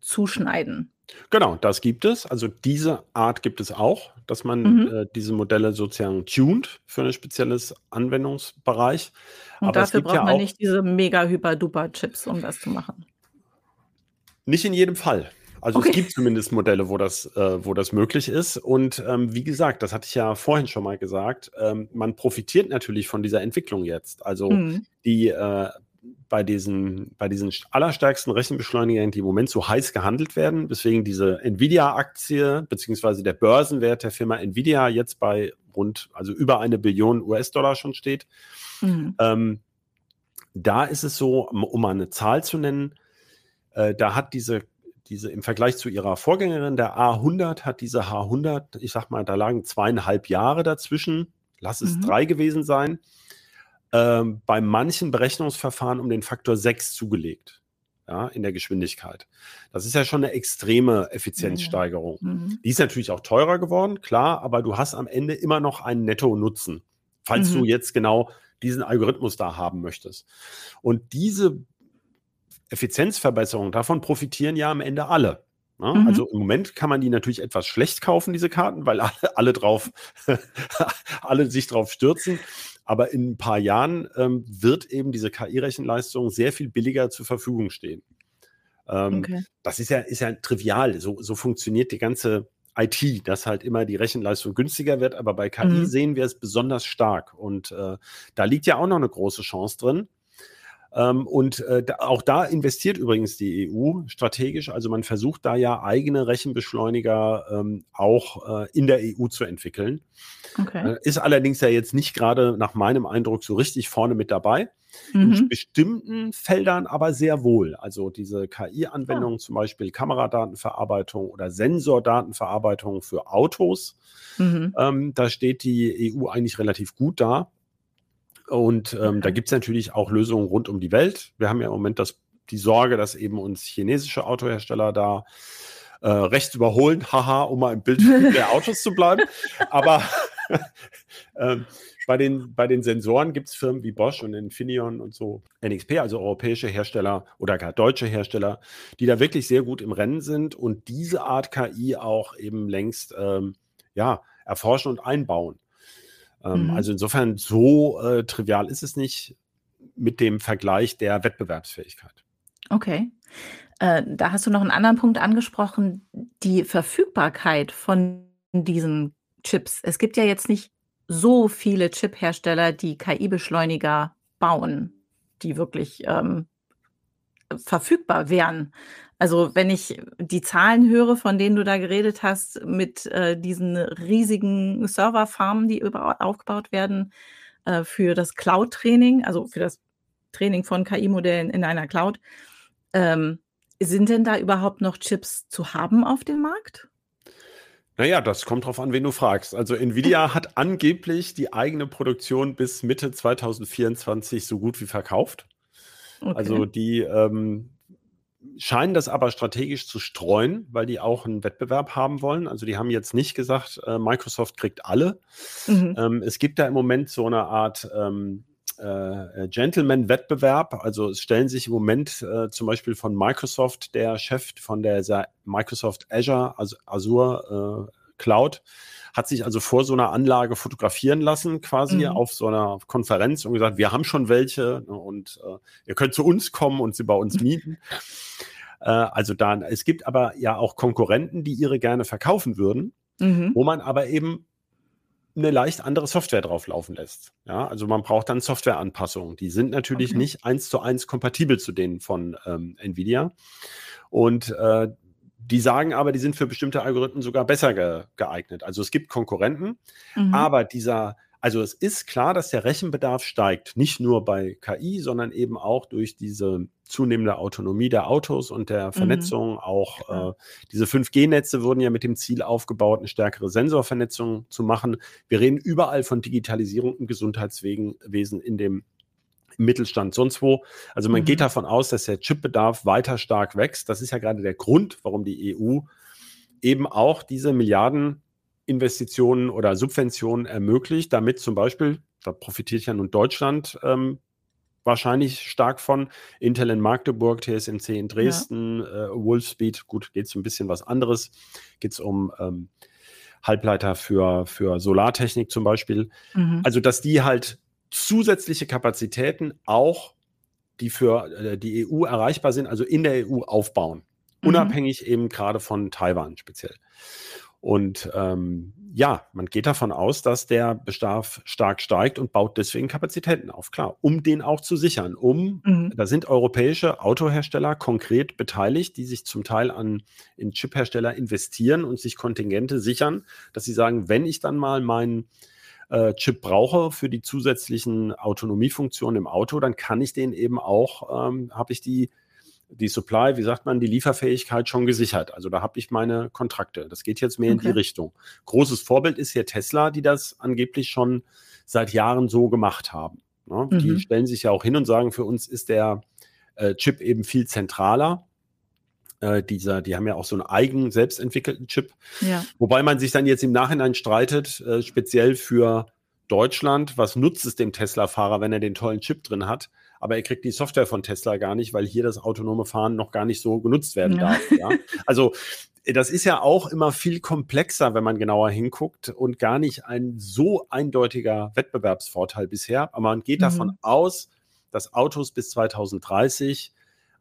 zuschneiden.
Genau, das gibt es. Also diese Art gibt es auch, dass man mhm. äh, diese Modelle sozusagen tuned für ein spezielles Anwendungsbereich.
Und Aber dafür braucht ja man nicht diese mega hyper duper Chips, um das zu machen.
Nicht in jedem Fall. Also okay. es gibt zumindest Modelle, wo das, äh, wo das möglich ist. Und ähm, wie gesagt, das hatte ich ja vorhin schon mal gesagt, ähm, man profitiert natürlich von dieser Entwicklung jetzt. Also mhm. die äh, bei diesen, bei diesen allerstärksten Rechenbeschleunigern, die im Moment so heiß gehandelt werden, weswegen diese Nvidia-Aktie beziehungsweise der Börsenwert der Firma Nvidia jetzt bei rund, also über eine Billion US-Dollar schon steht. Mhm. Ähm, da ist es so, um mal eine Zahl zu nennen, äh, da hat diese diese im Vergleich zu ihrer Vorgängerin, der A100, hat diese H100, ich sag mal, da lagen zweieinhalb Jahre dazwischen, lass es mhm. drei gewesen sein, ähm, bei manchen Berechnungsverfahren um den Faktor 6 zugelegt. Ja, in der Geschwindigkeit. Das ist ja schon eine extreme Effizienzsteigerung. Mhm. Die ist natürlich auch teurer geworden, klar, aber du hast am Ende immer noch einen Netto-Nutzen, falls mhm. du jetzt genau diesen Algorithmus da haben möchtest. Und diese Effizienzverbesserung, davon profitieren ja am Ende alle. Ne? Mhm. Also im Moment kann man die natürlich etwas schlecht kaufen, diese Karten, weil alle, alle drauf, alle sich drauf stürzen. Aber in ein paar Jahren ähm, wird eben diese KI-Rechenleistung sehr viel billiger zur Verfügung stehen. Ähm, okay. Das ist ja, ist ja trivial. So, so funktioniert die ganze IT, dass halt immer die Rechenleistung günstiger wird. Aber bei KI mhm. sehen wir es besonders stark. Und äh, da liegt ja auch noch eine große Chance drin. Ähm, und äh, auch da investiert übrigens die EU strategisch. Also man versucht da ja eigene Rechenbeschleuniger ähm, auch äh, in der EU zu entwickeln. Okay. Äh, ist allerdings ja jetzt nicht gerade nach meinem Eindruck so richtig vorne mit dabei. Mhm. In bestimmten Feldern aber sehr wohl. Also diese KI-Anwendungen, ja. zum Beispiel Kameradatenverarbeitung oder Sensordatenverarbeitung für Autos. Mhm. Ähm, da steht die EU eigentlich relativ gut da. Und ähm, da gibt es natürlich auch Lösungen rund um die Welt. Wir haben ja im Moment das, die Sorge, dass eben uns chinesische Autohersteller da äh, rechts überholen, haha, um mal im Bild der Autos zu bleiben. Aber äh, bei, den, bei den Sensoren gibt es Firmen wie Bosch und Infineon und so, NXP, also europäische Hersteller oder gar deutsche Hersteller, die da wirklich sehr gut im Rennen sind und diese Art KI auch eben längst ähm, ja, erforschen und einbauen. Ähm, mhm. Also insofern so äh, trivial ist es nicht mit dem Vergleich der Wettbewerbsfähigkeit.
Okay. Äh, da hast du noch einen anderen Punkt angesprochen, die Verfügbarkeit von diesen Chips. Es gibt ja jetzt nicht so viele Chip-Hersteller, die KI-Beschleuniger bauen, die wirklich ähm, verfügbar wären. Also wenn ich die Zahlen höre, von denen du da geredet hast, mit äh, diesen riesigen Serverfarmen, die über, aufgebaut werden äh, für das Cloud-Training, also für das Training von KI-Modellen in einer Cloud, ähm, sind denn da überhaupt noch Chips zu haben auf dem Markt?
Naja, das kommt drauf an, wen du fragst. Also Nvidia hat angeblich die eigene Produktion bis Mitte 2024 so gut wie verkauft. Also okay. Also die ähm, scheinen das aber strategisch zu streuen, weil die auch einen Wettbewerb haben wollen. Also die haben jetzt nicht gesagt, äh, Microsoft kriegt alle. Mhm. Ähm, es gibt da im Moment so eine Art ähm, äh, Gentleman-Wettbewerb. Also es stellen sich im Moment äh, zum Beispiel von Microsoft der Chef von der Microsoft Azure, also Azure äh, Cloud, hat sich also vor so einer Anlage fotografieren lassen, quasi mhm. auf so einer Konferenz und gesagt, wir haben schon welche ne, und äh, ihr könnt zu uns kommen und sie bei uns mieten. äh, also da, es gibt aber ja auch Konkurrenten, die ihre gerne verkaufen würden, mhm. wo man aber eben eine leicht andere Software drauf laufen lässt. Ja, also man braucht dann Softwareanpassungen. Die sind natürlich okay. nicht eins zu eins kompatibel zu denen von ähm, Nvidia. Und äh, die sagen aber, die sind für bestimmte Algorithmen sogar besser ge geeignet. Also es gibt Konkurrenten, mhm. aber dieser, also es ist klar, dass der Rechenbedarf steigt, nicht nur bei KI, sondern eben auch durch diese zunehmende Autonomie der Autos und der mhm. Vernetzung. Mhm. Auch äh, diese 5G-Netze wurden ja mit dem Ziel aufgebaut, eine stärkere Sensorvernetzung zu machen. Wir reden überall von Digitalisierung im Gesundheitswesen in dem Mittelstand, sonst wo. Also man mhm. geht davon aus, dass der Chipbedarf weiter stark wächst. Das ist ja gerade der Grund, warum die EU eben auch diese Milliardeninvestitionen oder Subventionen ermöglicht, damit zum Beispiel, da profitiert ja nun Deutschland ähm, wahrscheinlich stark von, Intel in Magdeburg, TSMC in Dresden, ja. äh, Wolfspeed, gut, geht es um ein bisschen was anderes, geht es um ähm, Halbleiter für, für Solartechnik zum Beispiel. Mhm. Also, dass die halt zusätzliche Kapazitäten auch, die für äh, die EU erreichbar sind, also in der EU aufbauen. mhm. unabhängig eben gerade von Taiwan speziell. Und ähm, ja, man geht davon aus, dass der Bedarf stark steigt und baut deswegen Kapazitäten auf, klar, um den auch zu sichern. Um, mhm. da sind europäische Autohersteller konkret beteiligt, die sich zum Teil an in Chiphersteller investieren und sich Kontingente sichern, dass sie sagen, wenn ich dann mal meinen äh, Chip brauche für die zusätzlichen Autonomiefunktionen im Auto, dann kann ich den eben auch, ähm, habe ich die die Supply, wie sagt man, die Lieferfähigkeit schon gesichert. Also da habe ich meine Kontrakte. Das geht jetzt mehr okay. in die Richtung. Großes Vorbild ist hier Tesla, die das angeblich schon seit Jahren so gemacht haben. Ne? Mhm. Die stellen sich ja auch hin und sagen, für uns ist der äh, Chip eben viel zentraler. Äh, dieser, die haben ja auch so einen eigen selbstentwickelten Chip. Ja. Wobei man sich dann jetzt im Nachhinein streitet, äh, speziell für Deutschland, was nutzt es dem Tesla-Fahrer, wenn er den tollen Chip drin hat? aber er kriegt die Software von Tesla gar nicht, weil hier das autonome Fahren noch gar nicht so genutzt werden ja. darf. Ja? Also das ist ja auch immer viel komplexer, wenn man genauer hinguckt und gar nicht ein so eindeutiger Wettbewerbsvorteil bisher. Aber man geht mhm. davon aus, dass Autos bis 2030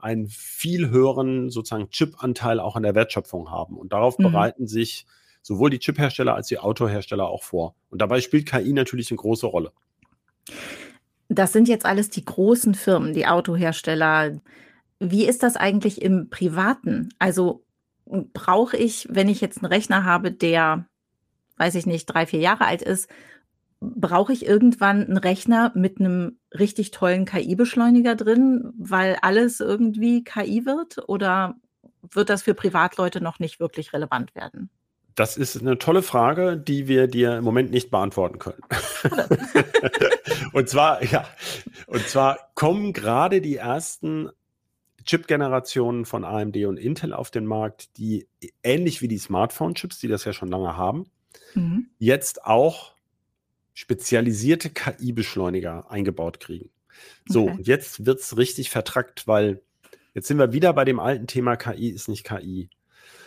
einen viel höheren sozusagen Chip-Anteil auch an der Wertschöpfung haben. Und darauf mhm. bereiten sich sowohl die Chip-Hersteller als die Autohersteller auch vor. Und dabei spielt KI natürlich eine große Rolle.
Das sind jetzt alles die großen Firmen, die Autohersteller. Wie ist das eigentlich im Privaten? Also brauche ich, wenn ich jetzt einen Rechner habe, der, weiß ich nicht, drei, vier Jahre alt ist, brauche ich irgendwann einen Rechner mit einem richtig tollen KI-Beschleuniger drin, weil alles irgendwie KI wird? Oder wird das für Privatleute noch nicht wirklich relevant werden?
Das ist eine tolle Frage, die wir dir im Moment nicht beantworten können. und zwar, ja, und zwar kommen gerade die ersten Chip-Generationen von AMD und Intel auf den Markt, die ähnlich wie die Smartphone-Chips, die das ja schon lange haben, mhm. jetzt auch spezialisierte KI-Beschleuniger eingebaut kriegen. So, okay. und jetzt wird es richtig vertrackt, weil jetzt sind wir wieder bei dem alten Thema KI ist nicht KI.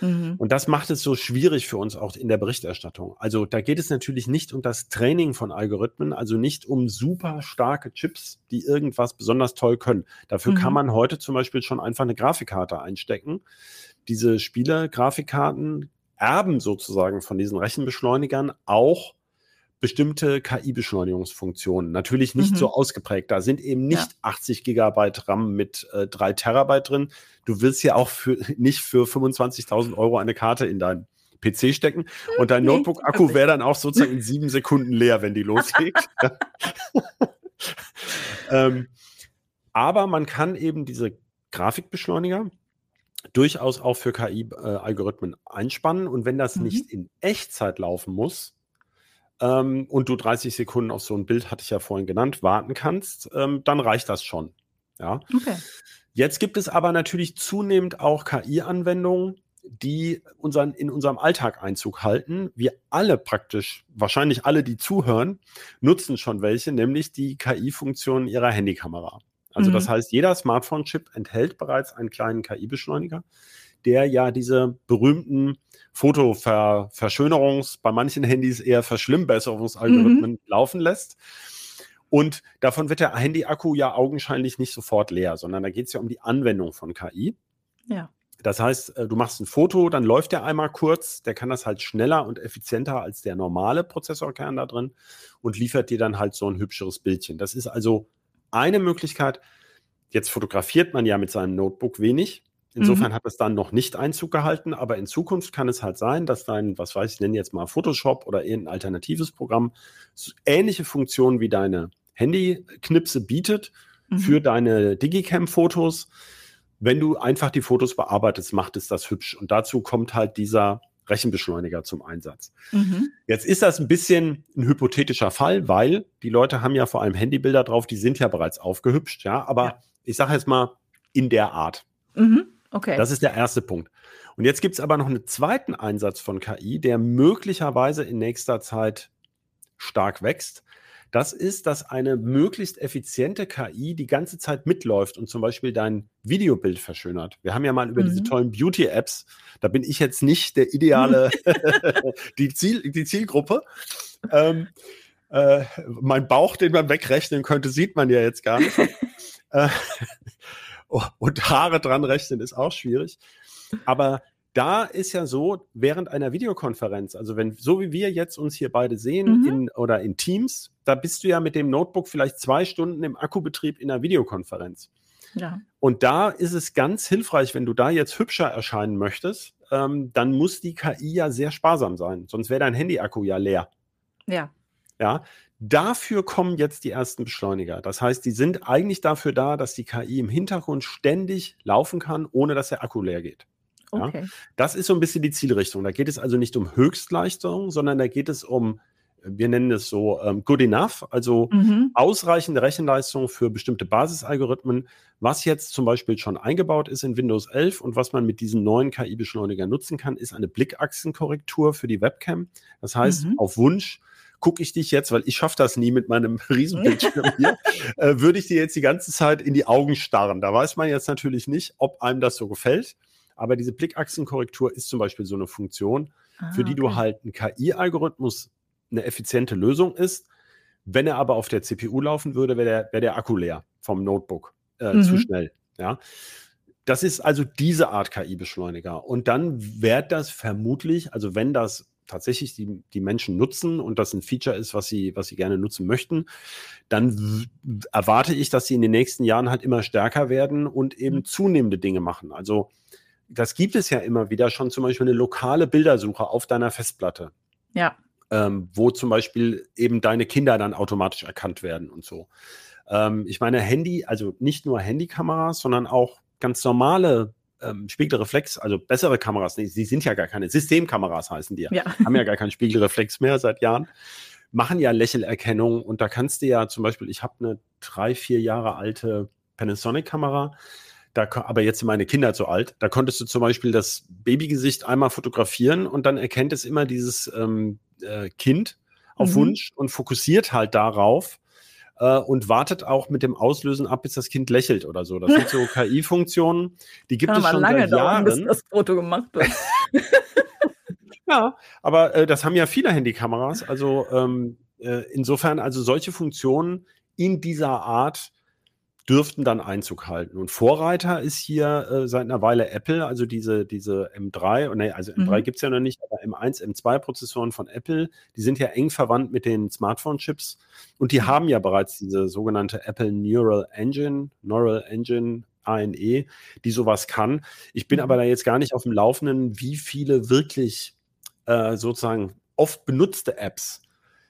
Mhm. Und das macht es so schwierig für uns auch in der Berichterstattung. Also da geht es natürlich nicht um das Training von Algorithmen, also nicht um super starke Chips, die irgendwas besonders toll können. Dafür mhm. kann man heute zum Beispiel schon einfach eine Grafikkarte einstecken. Diese Spiele-Grafikkarten erben sozusagen von diesen Rechenbeschleunigern auch bestimmte KI-Beschleunigungsfunktionen. Natürlich nicht mhm. so ausgeprägt. Da sind eben nicht ja. 80 Gigabyte RAM mit äh, 3 Terabyte drin. Du willst ja auch für, nicht für 25.000 Euro eine Karte in deinen PC stecken und dein Notebook-Akku wäre dann auch sozusagen in sieben Sekunden leer, wenn die loslegt. ähm, aber man kann eben diese Grafikbeschleuniger durchaus auch für KI-Algorithmen äh, einspannen und wenn das mhm. nicht in Echtzeit laufen muss, ähm, und du 30 Sekunden auf so ein Bild, hatte ich ja vorhin genannt, warten kannst, ähm, dann reicht das schon. Ja. Okay. Jetzt gibt es aber natürlich zunehmend auch KI-Anwendungen, die unseren, in unserem Alltag Einzug halten. Wir alle praktisch, wahrscheinlich alle, die zuhören, nutzen schon welche, nämlich die KI-Funktion ihrer Handykamera. Also mhm. das heißt, jeder Smartphone-Chip enthält bereits einen kleinen KI-Beschleuniger, der ja diese berühmten Fotoverschönerungs, bei manchen Handys eher Verschlimmbesserungsalgorithmen mhm. laufen lässt. Und davon wird der Handy-Akku ja augenscheinlich nicht sofort leer, sondern da geht es ja um die Anwendung von KI. Ja. Das heißt, äh, du machst ein Foto, dann läuft der einmal kurz, der kann das halt schneller und effizienter als der normale Prozessorkern da drin und liefert dir dann halt so ein hübscheres Bildchen. Das ist also eine Möglichkeit. Jetzt fotografiert man ja mit seinem Notebook wenig. Insofern mhm. hat es dann noch nicht Einzug gehalten, aber in Zukunft kann es halt sein, dass dein, was weiß ich, nenne jetzt mal Photoshop oder irgendein alternatives Programm ähnliche Funktionen wie deine Handyknipse bietet mhm. für deine Digicam-Fotos. Wenn du einfach die Fotos bearbeitest, macht es das hübsch. Und dazu kommt halt dieser Rechenbeschleuniger zum Einsatz. Mhm. Jetzt ist das ein bisschen ein hypothetischer Fall, weil die Leute haben ja vor allem Handybilder drauf, die sind ja bereits aufgehübscht, ja. Aber ja. ich sage jetzt mal in der Art. Mhm. Okay. Das ist der erste Punkt. Und jetzt gibt es aber noch einen zweiten Einsatz von KI, der möglicherweise in nächster Zeit stark wächst. Das ist, dass eine möglichst effiziente KI die ganze Zeit mitläuft und zum Beispiel dein Videobild verschönert. Wir haben ja mal über mhm. diese tollen Beauty-Apps, da bin ich jetzt nicht der ideale, die, Ziel, die Zielgruppe. Ähm, äh, mein Bauch, den man wegrechnen könnte, sieht man ja jetzt gar nicht. äh, und Haare dran rechnen ist auch schwierig. Aber da ist ja so, während einer Videokonferenz, also wenn, so wie wir jetzt uns hier beide sehen
Mhm.
in, oder in Teams, da bist du ja mit dem Notebook vielleicht zwei Stunden im Akkubetrieb in einer Videokonferenz.
Ja.
Und da ist es ganz hilfreich, wenn du da jetzt hübscher erscheinen möchtest, ähm, dann muss die KI ja sehr sparsam sein, sonst wäre dein Handy-Akku ja leer.
Ja.
Ja, dafür kommen jetzt die ersten Beschleuniger. Das heißt, die sind eigentlich dafür da, dass die KI im Hintergrund ständig laufen kann, ohne dass der Akku leer geht. Ja.
Okay.
Das ist so ein bisschen die Zielrichtung. Da geht es also nicht um Höchstleistung, sondern da geht es um, wir nennen es so ähm, good enough, also
Mhm.
ausreichende Rechenleistung für bestimmte Basisalgorithmen, was jetzt zum Beispiel schon eingebaut ist in Windows 11 und was man mit diesen neuen KI-Beschleunigern nutzen kann, ist eine Blickachsenkorrektur für die Webcam. Das heißt,
Mhm.
auf Wunsch gucke ich dich jetzt, weil ich schaffe das nie mit meinem Riesenbildschirm hier, äh, würde ich dir jetzt die ganze Zeit in die Augen starren. Da weiß man jetzt natürlich nicht, ob einem das so gefällt. Aber diese Blickachsenkorrektur ist zum Beispiel so eine Funktion, für
Ah,
die du
okay.
halt ein KI-Algorithmus eine effiziente Lösung ist. Wenn er aber auf der CPU laufen würde, wäre der, wär der Akku leer vom Notebook äh, zu
Mhm.
schnell. Ja. Das ist also diese Art KI-Beschleuniger. Und dann wird das vermutlich, also wenn das tatsächlich die, die Menschen nutzen und das ein Feature ist, was sie, was sie gerne nutzen möchten, dann erwarte ich, dass sie in den nächsten Jahren halt immer stärker werden und eben
Mhm.
zunehmende Dinge machen. Also das gibt es ja immer wieder schon zum Beispiel eine lokale Bildersuche auf deiner Festplatte
Ja.
ähm, wo zum Beispiel eben deine Kinder dann automatisch erkannt werden und so. Ähm, ich meine, Handy, also nicht nur Handykameras, sondern auch ganz normale ähm, Spiegelreflex, also bessere Kameras, nee, sie sind ja gar keine Systemkameras heißen die ja,
Ja.
haben ja gar keinen Spiegelreflex mehr seit Jahren, machen ja Lächelerkennung und da kannst du ja zum Beispiel, ich habe eine drei, vier Jahre alte Panasonic-Kamera, da, aber jetzt sind meine Kinder zu alt. Da konntest du zum Beispiel das Babygesicht einmal fotografieren und dann erkennt es immer dieses ähm, äh, Kind auf
Mhm.
Wunsch und fokussiert halt darauf äh, und wartet auch mit dem Auslösen ab, bis das Kind lächelt oder so. Das sind so KI-Funktionen, die gibt
Kann
es schon
lange
seit
dauern, bis das Foto gemacht wird.
Ja, aber äh, das haben ja viele Handykameras. Also ähm, äh, insofern, also solche Funktionen in dieser Art dürften dann Einzug halten. Und Vorreiter ist hier äh, seit einer Weile Apple, also diese, diese M3, nee, also M3
Mhm.
gibt es ja noch nicht, aber M1, M2-Prozessoren von Apple, die sind ja eng verwandt mit den Smartphone-Chips und die haben ja bereits diese sogenannte Apple Neural Engine, Neural Engine, ANE, die sowas kann. Ich bin
Mhm.
aber da jetzt gar nicht auf dem Laufenden, wie viele wirklich äh, sozusagen oft benutzte Apps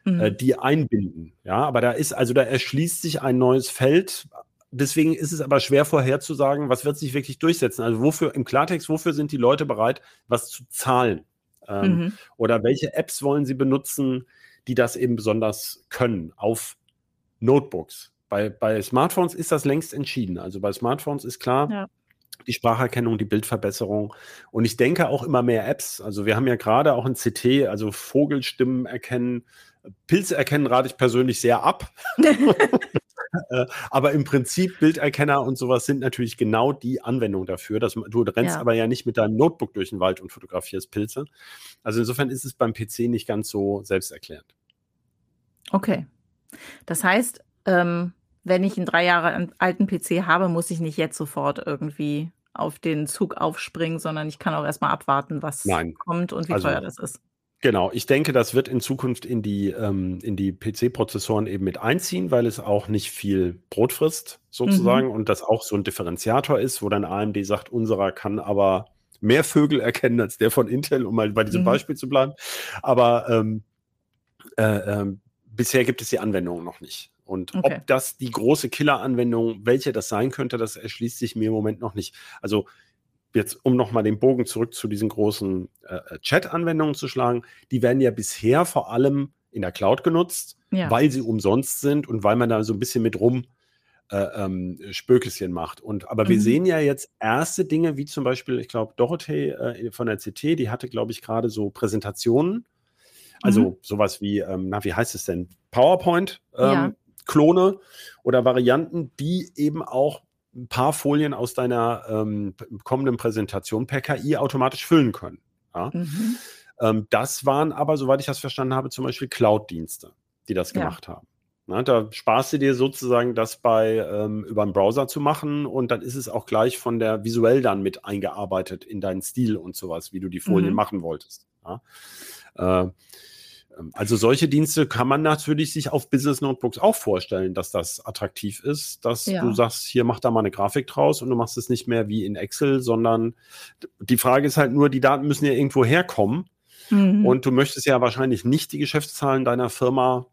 Mhm.
äh, die einbinden. Ja, aber da ist, also da erschließt sich ein neues Feld. Deswegen ist es aber schwer vorherzusagen, was wird sich wirklich durchsetzen. Also wofür, im Klartext, wofür sind die Leute bereit, was zu zahlen? Ähm,
Mhm.
Oder welche Apps wollen sie benutzen, die das eben besonders können auf Notebooks? Bei, bei Smartphones ist das längst entschieden. Also bei Smartphones ist klar,
Ja.
die Spracherkennung, die Bildverbesserung. Und ich denke auch immer mehr Apps. Also wir haben ja gerade auch ein CT, also Vogelstimmen erkennen. Pilze erkennen rate ich persönlich sehr ab. Äh, aber im Prinzip Bilderkenner und sowas sind natürlich genau die Anwendung dafür. Dass, man- du rennst
Ja.
aber ja nicht mit deinem Notebook durch den Wald und fotografierst Pilze. Also insofern ist es beim PC nicht ganz so selbsterklärend.
Okay. Das heißt, ähm, wenn ich einen drei Jahre alten PC habe, muss ich nicht jetzt sofort irgendwie auf den Zug aufspringen, sondern ich kann auch erstmal abwarten, was
Nein.
kommt und wie
Also-
teuer das ist.
Genau, ich denke, das wird in Zukunft in die, ähm, in die PC-Prozessoren eben mit einziehen, weil es auch nicht viel Brot frisst, sozusagen, und das auch so ein Differenziator ist, wo dann AMD sagt, unserer kann aber mehr Vögel erkennen als der von Intel, um mal bei diesem
Mhm.
Beispiel zu bleiben. Aber ähm, äh, ähm, bisher gibt es die Anwendung noch nicht. Und
Okay.
ob das die große Killer-Anwendung, welche das sein könnte, das erschließt sich mir im Moment noch nicht. Also jetzt, um nochmal den Bogen zurück zu diesen großen äh, Chat-Anwendungen zu schlagen, die werden ja bisher vor allem in der Cloud genutzt,
Ja.
weil sie umsonst sind und weil man da so ein bisschen mit rum äh, ähm, Spökeschen macht. Und aber wir
Mhm.
sehen ja jetzt erste Dinge, wie zum Beispiel, ich glaube, Dorothee äh, von der CT, die hatte, glaube ich, gerade so Präsentationen. Also
Mhm.
sowas wie, ähm, na, wie heißt es denn? PowerPoint, ähm,
Ja.
Klone oder Varianten, die eben auch ein paar Folien aus deiner ähm, kommenden Präsentation per KI automatisch füllen können. Ja?
Mhm.
Ähm, das waren aber, soweit ich das verstanden habe, zum Beispiel Cloud-Dienste, die das
Ja.
gemacht haben. Na, da sparst du dir sozusagen das bei ähm, über einen Browser zu machen und dann ist es auch gleich von der visuell dann mit eingearbeitet in deinen Stil und sowas, wie du die Folien mhm. machen wolltest. Ja? Äh, also solche Dienste kann man natürlich sich auf Business Notebooks auch vorstellen, dass das attraktiv ist, dass ja. du sagst, hier mach da mal eine Grafik draus und du machst es nicht mehr wie in Excel, sondern die Frage ist halt nur, die Daten müssen ja irgendwo herkommen. Mhm. Und du möchtest ja wahrscheinlich nicht die Geschäftszahlen deiner Firma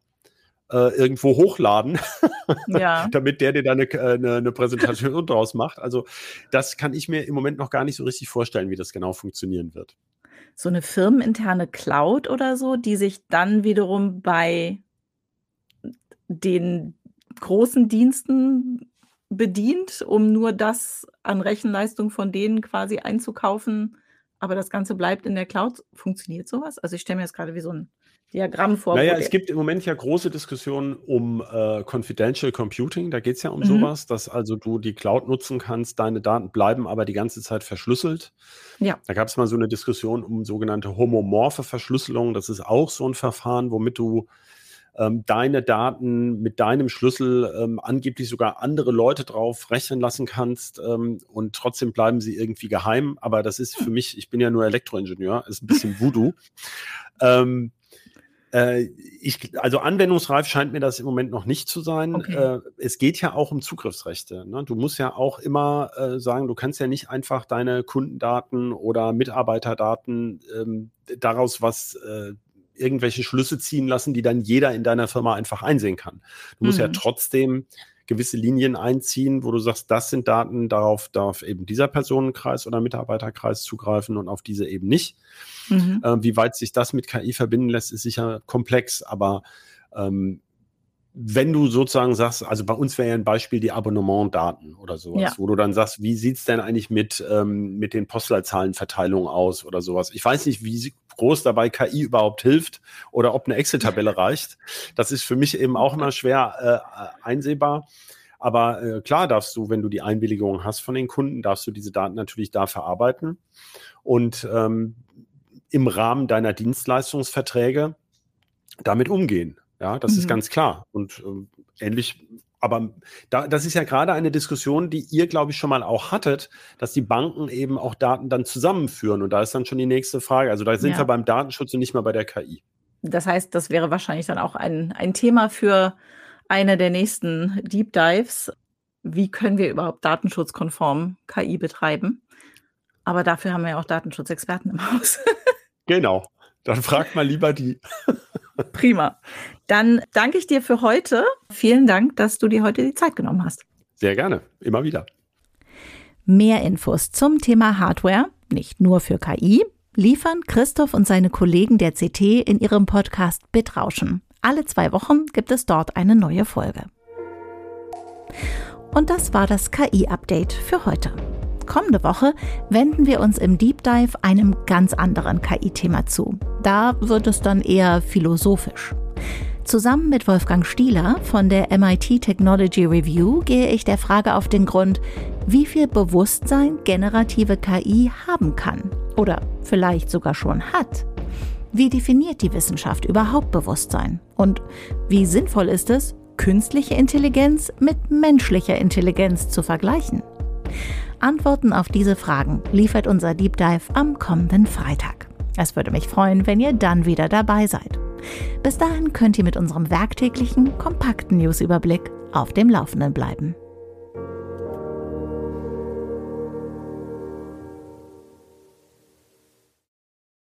äh, irgendwo hochladen, ja. damit der dir dann eine, äh, eine, eine Präsentation draus macht. Also das kann ich mir im Moment noch gar nicht so richtig vorstellen, wie das genau funktionieren wird.
So eine firmeninterne Cloud oder so, die sich dann wiederum bei den großen Diensten bedient, um nur das an Rechenleistung von denen quasi einzukaufen, aber das Ganze bleibt in der Cloud. Funktioniert sowas? Also ich stelle mir jetzt gerade wie so ein Diagramm vor.
Naja, es gibt im Moment ja große Diskussionen um äh, Confidential Computing. Da geht es ja um mhm. sowas, dass also du die Cloud nutzen kannst, deine Daten bleiben aber die ganze Zeit verschlüsselt. Ja. Da gab es mal so eine Diskussion um sogenannte homomorphe Verschlüsselung. Das ist auch so ein Verfahren, womit du ähm, deine Daten mit deinem Schlüssel ähm, angeblich sogar andere Leute drauf rechnen lassen kannst ähm, und trotzdem bleiben sie irgendwie geheim. Aber das ist für mich, ich bin ja nur Elektroingenieur, ist ein bisschen Voodoo. Äh, ich, also anwendungsreif scheint mir das im Moment noch nicht zu sein. Okay. Äh, es geht ja auch um Zugriffsrechte. Ne? Du musst ja auch immer äh, sagen, du kannst ja nicht einfach deine Kundendaten oder Mitarbeiterdaten ähm, daraus was äh, irgendwelche Schlüsse ziehen lassen, die dann jeder in deiner Firma einfach einsehen kann. Du musst mhm. ja trotzdem gewisse Linien einziehen, wo du sagst, das sind Daten, darauf darf eben dieser Personenkreis oder Mitarbeiterkreis zugreifen und auf diese eben nicht. Mhm. Äh, wie weit sich das mit KI verbinden lässt, ist sicher komplex, aber ähm, wenn du sozusagen sagst, also bei uns wäre ja ein Beispiel die Abonnementdaten oder sowas, ja. wo du dann sagst, wie sieht es denn eigentlich mit, ähm, mit den Postleitzahlenverteilungen aus oder sowas. Ich weiß nicht, wie groß dabei KI überhaupt hilft oder ob eine Excel-Tabelle reicht. Das ist für mich eben auch immer schwer äh, einsehbar. Aber äh, klar darfst du, wenn du die Einwilligung hast von den Kunden, darfst du diese Daten natürlich da verarbeiten. Und ähm, im Rahmen deiner Dienstleistungsverträge damit umgehen. Ja, das mhm. ist ganz klar. Und äh, ähnlich, aber da, das ist ja gerade eine Diskussion, die ihr, glaube ich, schon mal auch hattet, dass die Banken eben auch Daten dann zusammenführen. Und da ist dann schon die nächste Frage. Also da sind ja. wir beim Datenschutz und nicht mal bei der KI.
Das heißt, das wäre wahrscheinlich dann auch ein, ein Thema für eine der nächsten Deep Dives. Wie können wir überhaupt datenschutzkonform KI betreiben? Aber dafür haben wir ja auch Datenschutzexperten im Haus.
genau. Dann fragt mal lieber die.
Prima. Dann danke ich dir für heute. Vielen Dank, dass du dir heute die Zeit genommen hast.
Sehr gerne. Immer wieder.
Mehr Infos zum Thema Hardware, nicht nur für KI, liefern Christoph und seine Kollegen der CT in ihrem Podcast Bitrauschen. Alle zwei Wochen gibt es dort eine neue Folge. Und das war das KI-Update für heute. Kommende Woche wenden wir uns im Deep Dive einem ganz anderen KI-Thema zu. Da wird es dann eher philosophisch. Zusammen mit Wolfgang Stieler von der MIT Technology Review gehe ich der Frage auf den Grund, wie viel Bewusstsein generative KI haben kann oder vielleicht sogar schon hat. Wie definiert die Wissenschaft überhaupt Bewusstsein? Und wie sinnvoll ist es, künstliche Intelligenz mit menschlicher Intelligenz zu vergleichen? Antworten auf diese Fragen liefert unser Deep Dive am kommenden Freitag. Es würde mich freuen, wenn ihr dann wieder dabei seid. Bis dahin könnt ihr mit unserem werktäglichen, kompakten Newsüberblick auf dem Laufenden bleiben.